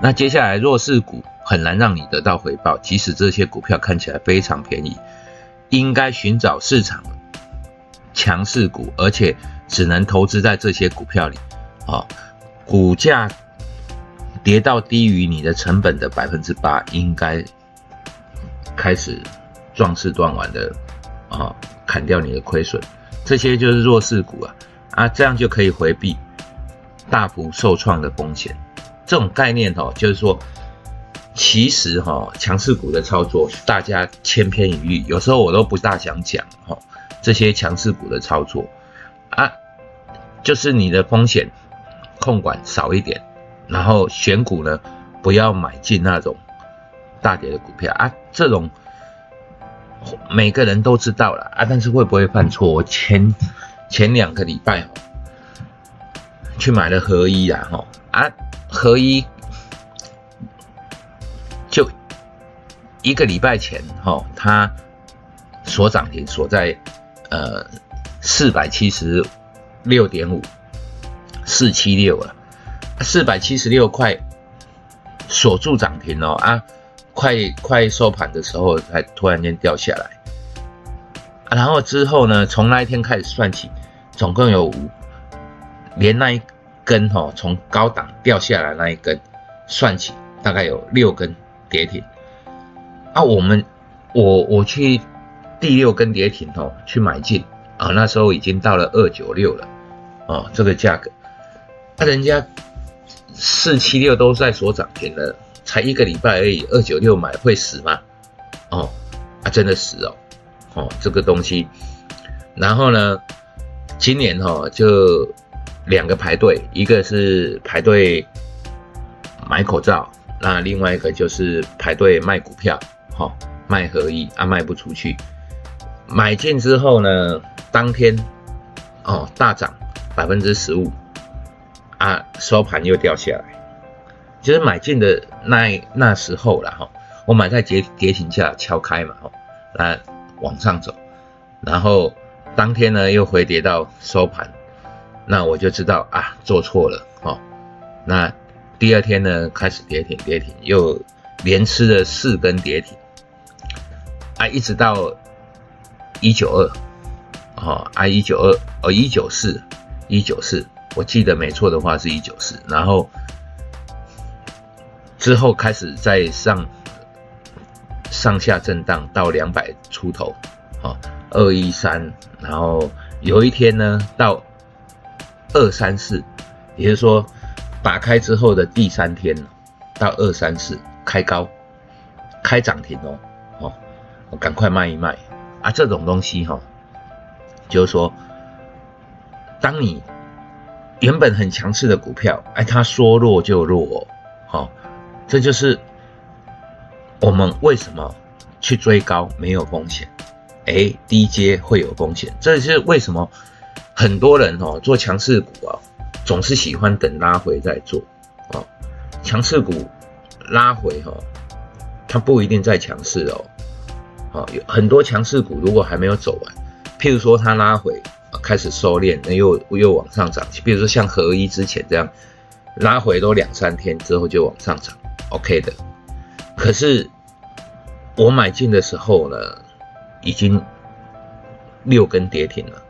那接下来弱势股很难让你得到回报，即使这些股票看起来非常便宜，应该寻找市场强势股，而且只能投资在这些股票里。啊，股价跌到低于你的成本的百分之八，应该开始壮士断腕的啊，砍掉你的亏损。这些就是弱势股啊，啊，这样就可以回避大幅受创的风险。这种概念哦，就是说，其实哈，强势股的操作大家千篇一律，有时候我都不大想讲哈，这些强势股的操作啊，就是你的风险。控管少一点，然后选股呢，不要买进那种大跌的股票啊。这种每个人都知道了啊，但是会不会犯错？我前前两个礼拜去买了合一啊，哈啊合一就一个礼拜前哈，它所涨停锁在呃四百七十六点五。四七六啊，四百七十六块锁住涨停哦啊，快快收盘的时候才突然间掉下来，然后之后呢，从那一天开始算起，总共有五，连那一根哈从高档掉下来那一根算起，大概有六根跌停啊。我们我我去第六根跌停哦去买进啊，那时候已经到了二九六了哦，这个价格。那人家四七六都在所涨停了，才一个礼拜而已，二九六买会死吗？哦，啊，真的死哦，哦，这个东西。然后呢，今年哈就两个排队，一个是排队买口罩，那另外一个就是排队卖股票，哈，卖合一啊，卖不出去。买进之后呢，当天哦大涨百分之十五。啊，收盘又掉下来，就是买进的那那时候了哈。我买在跌跌停价敲开嘛，哈，那往上走，然后当天呢又回跌到收盘，那我就知道啊做错了哦。那第二天呢开始跌停跌停，又连吃了四根跌停，啊，一直到一九二，哦，啊一九二哦一九四一九四。我记得没错的话是一九四，然后之后开始在上上下震荡到两百出头，好二一三，然后有一天呢到二三四，也就是说打开之后的第三天到二三四开高开涨停哦，哦我赶快卖一卖啊这种东西哈，就是说当你。原本很强势的股票，哎，它说弱就弱，好，这就是我们为什么去追高没有风险，哎，低阶会有风险，这是为什么很多人哦做强势股啊，总是喜欢等拉回再做，哦，强势股拉回哈，它不一定再强势哦，哦，有很多强势股如果还没有走完，譬如说它拉回。开始收敛，那又又往上涨。比如说像合一之前这样拉回都两三天之后就往上涨，OK 的。可是我买进的时候呢，已经六根跌停了，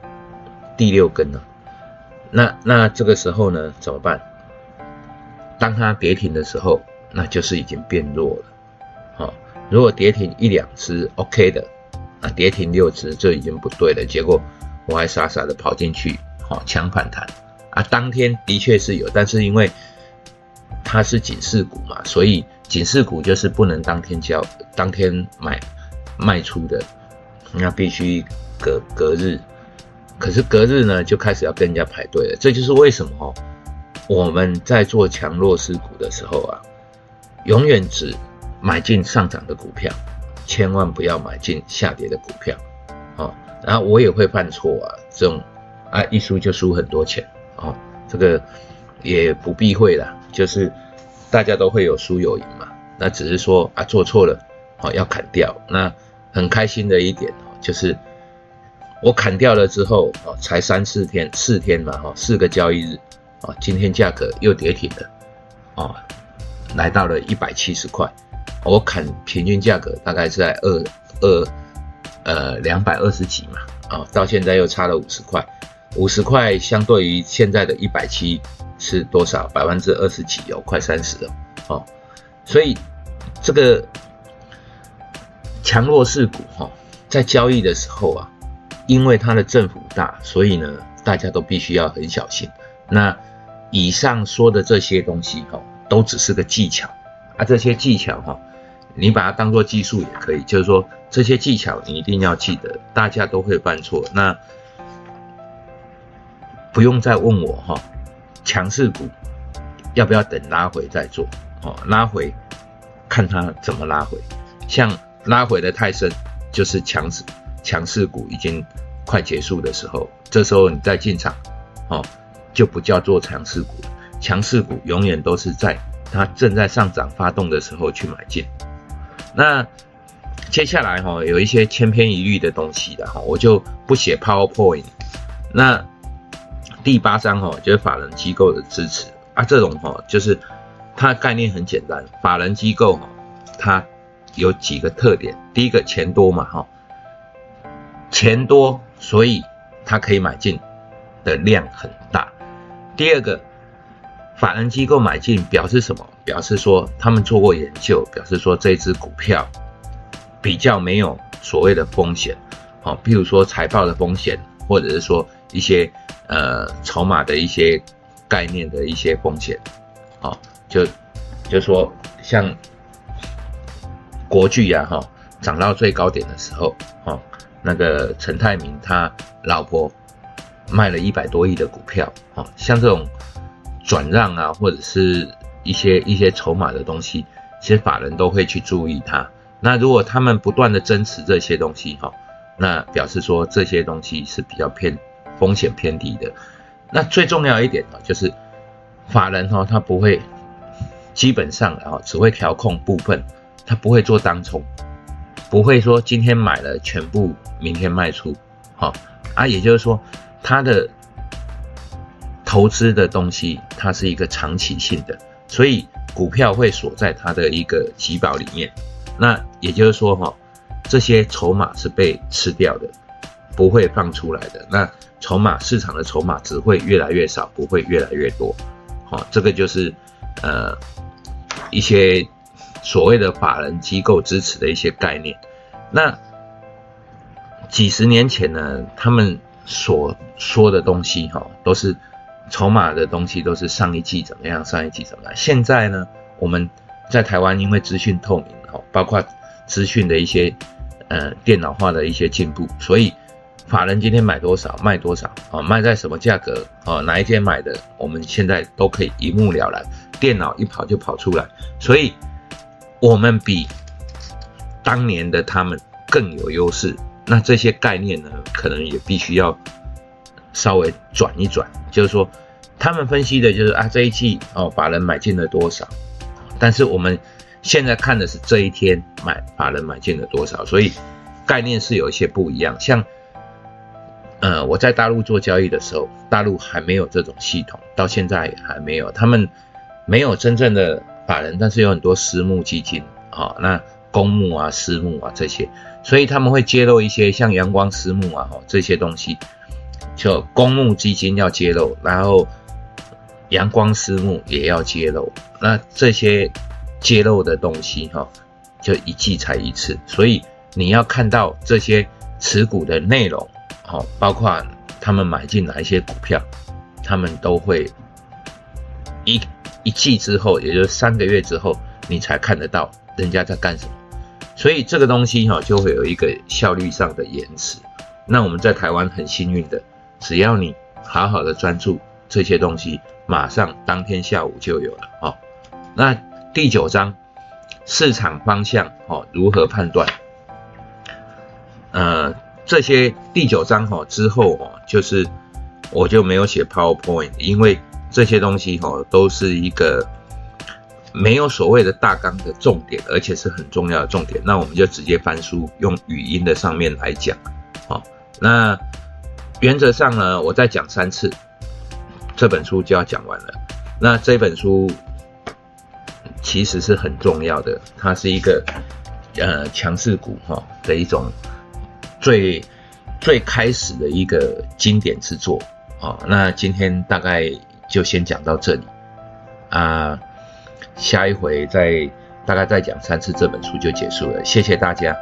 第六根了。那那这个时候呢怎么办？当它跌停的时候，那就是已经变弱了。好，如果跌停一两只 OK 的，那跌停六只就已经不对了。结果。我还傻傻的跑进去，好抢反弹啊！当天的确是有，但是因为它是警示股嘛，所以警示股就是不能当天交、当天买卖出的，那必须隔隔日。可是隔日呢，就开始要跟人家排队了。这就是为什么我们在做强弱势股的时候啊，永远只买进上涨的股票，千万不要买进下跌的股票，哦。然后我也会犯错啊，这种啊一输就输很多钱哦，这个也不避讳啦，就是大家都会有输有赢嘛。那只是说啊做错了，哦要砍掉。那很开心的一点哦，就是我砍掉了之后哦，才三四天，四天嘛哈，四个交易日啊，今天价格又跌停了啊，来到了一百七十块，我砍平均价格大概是在二二呃两百二十几嘛，啊，到现在又差了五十块，五十块相对于现在的一百七是多少？百分之二十几哦，快三十了哦，所以这个强弱势股哈，在交易的时候啊，因为它的振幅大，所以呢，大家都必须要很小心。那以上说的这些东西哈。都只是个技巧啊，这些技巧哈，你把它当做技术也可以。就是说，这些技巧你一定要记得，大家都会犯错。那不用再问我哈，强势股要不要等拉回再做？哦，拉回看它怎么拉回。像拉回的太深，就是强势强势股已经快结束的时候，这时候你再进场，哦，就不叫做强势股。强势股永远都是在它正在上涨发动的时候去买进。那接下来哈有一些千篇一律的东西的哈，我就不写 PowerPoint。那第八章哈就是法人机构的支持啊，这种哈就是它的概念很简单，法人机构哈它有几个特点，第一个钱多嘛哈，钱多所以它可以买进的量很大。第二个。法人机构买进表示什么？表示说他们做过研究，表示说这只股票比较没有所谓的风险，好，譬如说财报的风险，或者是说一些呃筹码的一些概念的一些风险，好，就就说像国巨呀，哈，涨到最高点的时候，哈，那个陈泰明他老婆卖了一百多亿的股票，哈，像这种。转让啊，或者是一些一些筹码的东西，其实法人都会去注意它。那如果他们不断的增持这些东西，哈，那表示说这些东西是比较偏风险偏低的。那最重要一点呢，就是法人哈，他不会基本上啊，只会调控部分，他不会做当冲，不会说今天买了全部，明天卖出，好啊，也就是说他的。投资的东西，它是一个长期性的，所以股票会锁在它的一个集保里面。那也就是说，哈，这些筹码是被吃掉的，不会放出来的。那筹码市场的筹码只会越来越少，不会越来越多。好，这个就是呃一些所谓的法人机构支持的一些概念。那几十年前呢，他们所说的东西，哈，都是。筹码的东西都是上一季怎么样，上一季怎么样？现在呢，我们在台湾因为资讯透明，哈，包括资讯的一些呃电脑化的一些进步，所以法人今天买多少，卖多少，啊，卖在什么价格，啊，哪一天买的，我们现在都可以一目了然，电脑一跑就跑出来，所以我们比当年的他们更有优势。那这些概念呢，可能也必须要。稍微转一转，就是说，他们分析的就是啊，这一季哦，法人买进了多少？但是我们现在看的是这一天买法人买进了多少，所以概念是有一些不一样。像，呃，我在大陆做交易的时候，大陆还没有这种系统，到现在还没有，他们没有真正的法人，但是有很多私募基金啊，那公募啊、私募啊这些，所以他们会揭露一些像阳光私募啊这些东西。就公募基金要揭露，然后阳光私募也要揭露，那这些揭露的东西哈，就一季才一次，所以你要看到这些持股的内容，好，包括他们买进哪一些股票，他们都会一一季之后，也就是三个月之后，你才看得到人家在干什么，所以这个东西哈，就会有一个效率上的延迟。那我们在台湾很幸运的。只要你好好的专注这些东西，马上当天下午就有了哦。那第九章市场方向哦，如何判断？呃，这些第九章哈之后哦，就是我就没有写 PowerPoint，因为这些东西哈都是一个没有所谓的大纲的重点，而且是很重要的重点。那我们就直接翻书，用语音的上面来讲，好，那。原则上呢，我再讲三次，这本书就要讲完了。那这本书其实是很重要的，它是一个呃强势股哈的一种最最开始的一个经典之作啊。那今天大概就先讲到这里啊，下一回再大概再讲三次这本书就结束了，谢谢大家。